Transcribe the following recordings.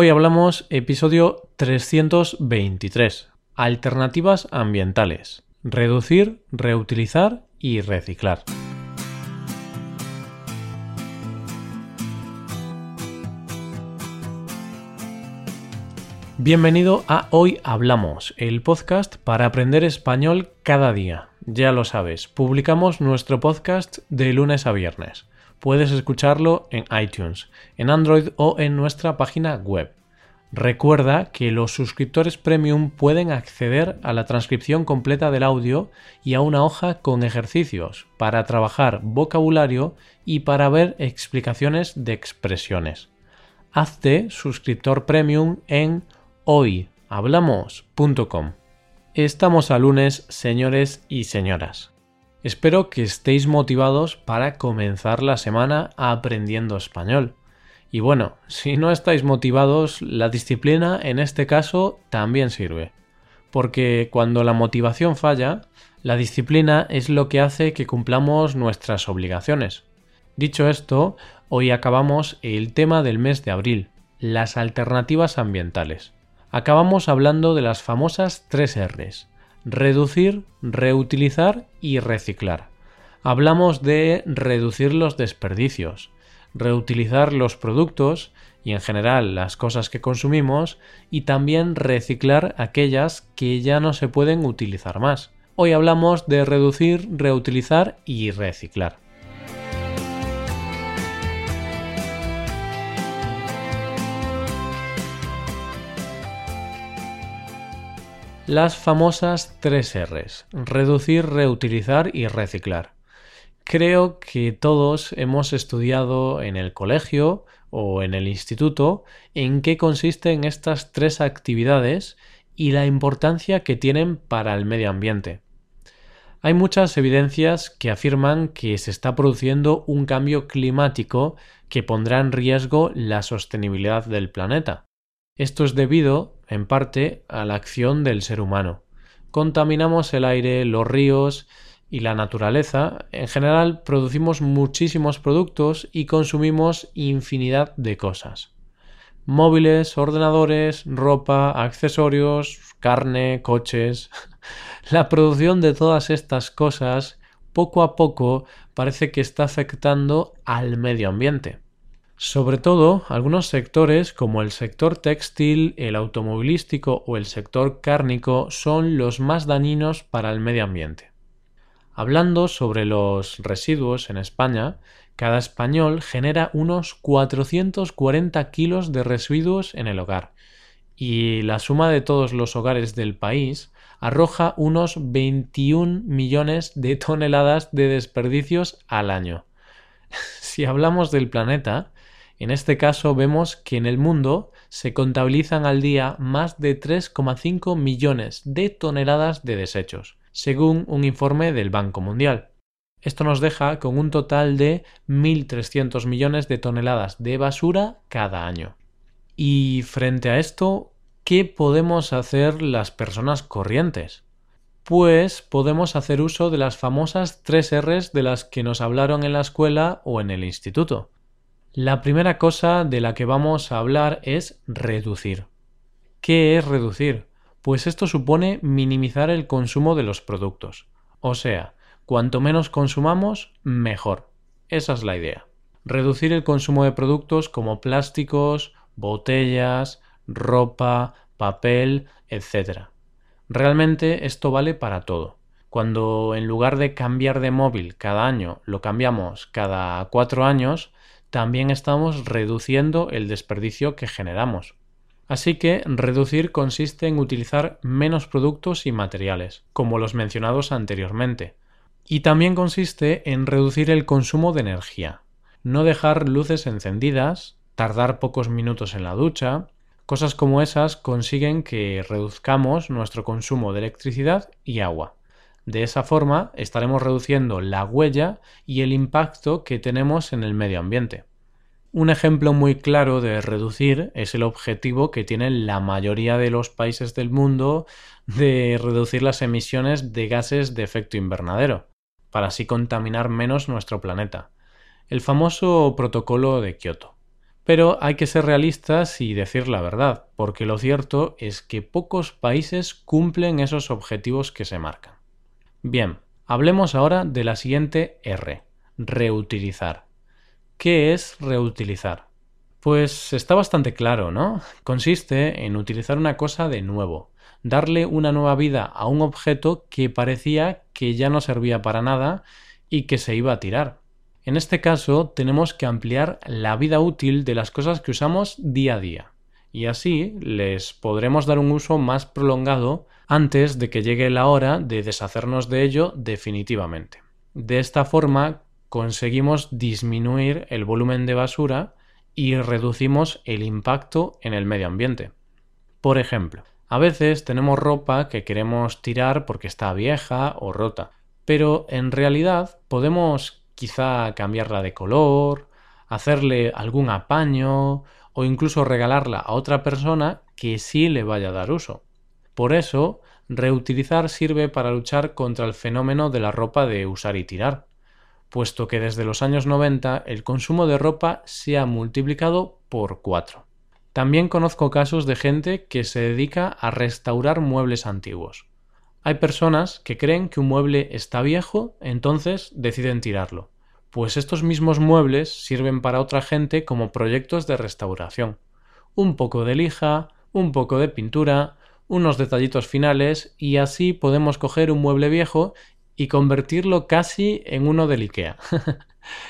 Hoy hablamos episodio 323, Alternativas ambientales, reducir, reutilizar y reciclar. Bienvenido a Hoy Hablamos, el podcast para aprender español cada día. Ya lo sabes, publicamos nuestro podcast de lunes a viernes. Puedes escucharlo en iTunes, en Android o en nuestra página web. Recuerda que los suscriptores premium pueden acceder a la transcripción completa del audio y a una hoja con ejercicios para trabajar vocabulario y para ver explicaciones de expresiones. Hazte suscriptor premium en hoyhablamos.com. Estamos a lunes, señores y señoras. Espero que estéis motivados para comenzar la semana aprendiendo español. Y bueno, si no estáis motivados, la disciplina en este caso también sirve. Porque cuando la motivación falla, la disciplina es lo que hace que cumplamos nuestras obligaciones. Dicho esto, hoy acabamos el tema del mes de abril, las alternativas ambientales acabamos hablando de las famosas tres Rs. Reducir, reutilizar y reciclar. Hablamos de reducir los desperdicios, reutilizar los productos y en general las cosas que consumimos y también reciclar aquellas que ya no se pueden utilizar más. Hoy hablamos de reducir, reutilizar y reciclar. Las famosas tres Rs, reducir, reutilizar y reciclar. Creo que todos hemos estudiado en el colegio o en el instituto en qué consisten estas tres actividades y la importancia que tienen para el medio ambiente. Hay muchas evidencias que afirman que se está produciendo un cambio climático que pondrá en riesgo la sostenibilidad del planeta. Esto es debido, en parte, a la acción del ser humano. Contaminamos el aire, los ríos y la naturaleza. En general, producimos muchísimos productos y consumimos infinidad de cosas. Móviles, ordenadores, ropa, accesorios, carne, coches. La producción de todas estas cosas poco a poco parece que está afectando al medio ambiente. Sobre todo, algunos sectores como el sector textil, el automovilístico o el sector cárnico son los más dañinos para el medio ambiente. Hablando sobre los residuos en España, cada español genera unos 440 kilos de residuos en el hogar y la suma de todos los hogares del país arroja unos 21 millones de toneladas de desperdicios al año. si hablamos del planeta, en este caso vemos que en el mundo se contabilizan al día más de 3,5 millones de toneladas de desechos, según un informe del Banco Mundial. Esto nos deja con un total de 1.300 millones de toneladas de basura cada año. Y frente a esto, ¿qué podemos hacer las personas corrientes? Pues podemos hacer uso de las famosas tres Rs de las que nos hablaron en la escuela o en el instituto. La primera cosa de la que vamos a hablar es reducir. ¿Qué es reducir? Pues esto supone minimizar el consumo de los productos. O sea, cuanto menos consumamos, mejor. Esa es la idea. Reducir el consumo de productos como plásticos, botellas, ropa, papel, etc. Realmente esto vale para todo. Cuando en lugar de cambiar de móvil cada año lo cambiamos cada cuatro años, también estamos reduciendo el desperdicio que generamos. Así que reducir consiste en utilizar menos productos y materiales, como los mencionados anteriormente. Y también consiste en reducir el consumo de energía, no dejar luces encendidas, tardar pocos minutos en la ducha, cosas como esas consiguen que reduzcamos nuestro consumo de electricidad y agua. De esa forma estaremos reduciendo la huella y el impacto que tenemos en el medio ambiente. Un ejemplo muy claro de reducir es el objetivo que tienen la mayoría de los países del mundo de reducir las emisiones de gases de efecto invernadero, para así contaminar menos nuestro planeta. El famoso protocolo de Kioto. Pero hay que ser realistas y decir la verdad, porque lo cierto es que pocos países cumplen esos objetivos que se marcan. Bien, hablemos ahora de la siguiente R, reutilizar. ¿Qué es reutilizar? Pues está bastante claro, ¿no? Consiste en utilizar una cosa de nuevo, darle una nueva vida a un objeto que parecía que ya no servía para nada y que se iba a tirar. En este caso tenemos que ampliar la vida útil de las cosas que usamos día a día y así les podremos dar un uso más prolongado antes de que llegue la hora de deshacernos de ello definitivamente. De esta forma conseguimos disminuir el volumen de basura y reducimos el impacto en el medio ambiente. Por ejemplo, a veces tenemos ropa que queremos tirar porque está vieja o rota, pero en realidad podemos quizá cambiarla de color, hacerle algún apaño o incluso regalarla a otra persona que sí le vaya a dar uso. Por eso, reutilizar sirve para luchar contra el fenómeno de la ropa de usar y tirar, puesto que desde los años 90 el consumo de ropa se ha multiplicado por cuatro. También conozco casos de gente que se dedica a restaurar muebles antiguos. Hay personas que creen que un mueble está viejo, entonces deciden tirarlo. Pues estos mismos muebles sirven para otra gente como proyectos de restauración. Un poco de lija, un poco de pintura, unos detallitos finales y así podemos coger un mueble viejo y convertirlo casi en uno del IKEA.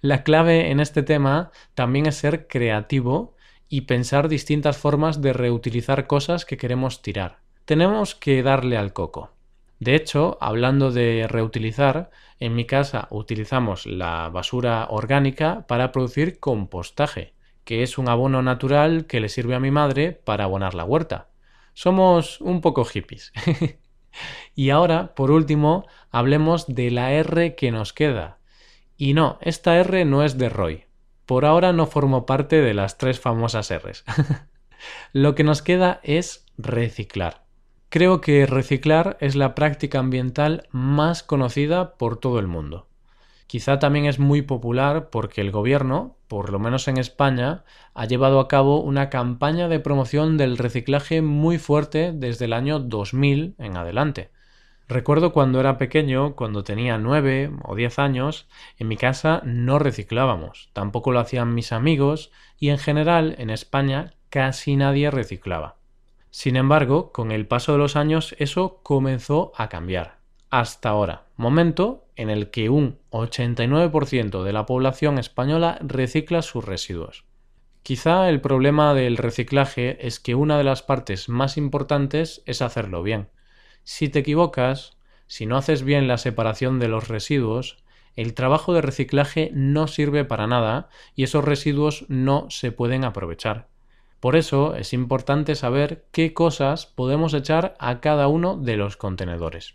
La clave en este tema también es ser creativo y pensar distintas formas de reutilizar cosas que queremos tirar. Tenemos que darle al coco. De hecho, hablando de reutilizar, en mi casa utilizamos la basura orgánica para producir compostaje, que es un abono natural que le sirve a mi madre para abonar la huerta. Somos un poco hippies. y ahora, por último, hablemos de la R que nos queda. Y no, esta R no es de Roy. Por ahora no formo parte de las tres famosas Rs. Lo que nos queda es reciclar. Creo que reciclar es la práctica ambiental más conocida por todo el mundo. Quizá también es muy popular porque el gobierno, por lo menos en España, ha llevado a cabo una campaña de promoción del reciclaje muy fuerte desde el año 2000 en adelante. Recuerdo cuando era pequeño, cuando tenía nueve o diez años, en mi casa no reciclábamos, tampoco lo hacían mis amigos y en general en España casi nadie reciclaba. Sin embargo, con el paso de los años eso comenzó a cambiar. Hasta ahora, momento en el que un 89% de la población española recicla sus residuos. Quizá el problema del reciclaje es que una de las partes más importantes es hacerlo bien. Si te equivocas, si no haces bien la separación de los residuos, el trabajo de reciclaje no sirve para nada y esos residuos no se pueden aprovechar. Por eso es importante saber qué cosas podemos echar a cada uno de los contenedores.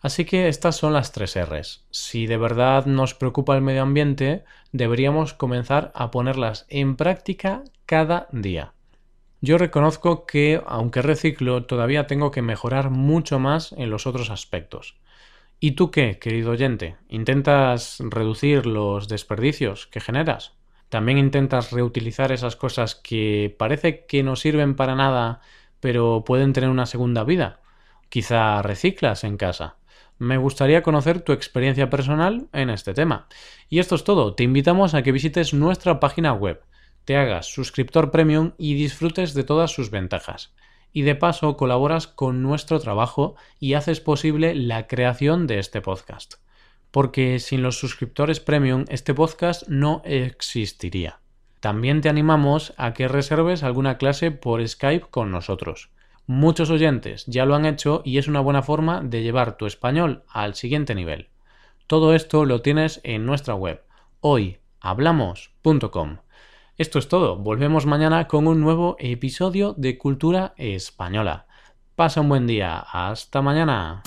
Así que estas son las tres Rs. Si de verdad nos preocupa el medio ambiente, deberíamos comenzar a ponerlas en práctica cada día. Yo reconozco que, aunque reciclo, todavía tengo que mejorar mucho más en los otros aspectos. ¿Y tú qué, querido oyente? ¿Intentas reducir los desperdicios que generas? También intentas reutilizar esas cosas que parece que no sirven para nada, pero pueden tener una segunda vida. Quizá reciclas en casa. Me gustaría conocer tu experiencia personal en este tema. Y esto es todo. Te invitamos a que visites nuestra página web, te hagas suscriptor premium y disfrutes de todas sus ventajas. Y de paso colaboras con nuestro trabajo y haces posible la creación de este podcast porque sin los suscriptores premium este podcast no existiría. También te animamos a que reserves alguna clase por Skype con nosotros. Muchos oyentes ya lo han hecho y es una buena forma de llevar tu español al siguiente nivel. Todo esto lo tienes en nuestra web hoyhablamos.com. Esto es todo, volvemos mañana con un nuevo episodio de Cultura Española. Pasa un buen día, hasta mañana.